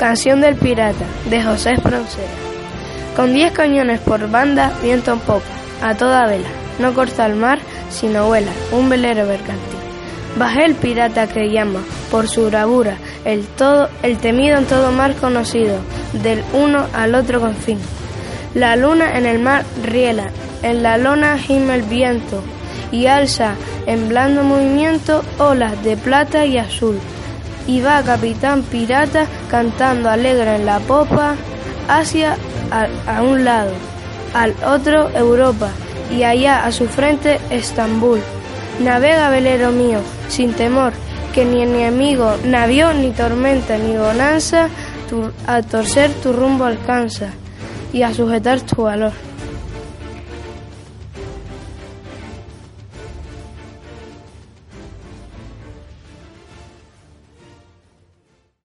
Canción del Pirata, de José Espronceda. Con diez cañones por banda, viento en popa, a toda vela. No corta el mar, sino vuela, un velero mercantil. Bajé el pirata que llama, por su bravura, el, todo, el temido en todo mar conocido, del uno al otro confín. La luna en el mar riela, en la lona gime el viento, y alza en blando movimiento olas de plata y azul y va capitán pirata cantando alegre en la popa hacia a, un lado, al otro Europa y allá a su frente Estambul. Navega velero mío, sin temor, que ni enemigo, navío, ni tormenta, ni bonanza, a torcer tu rumbo alcanza y a sujetar tu valor.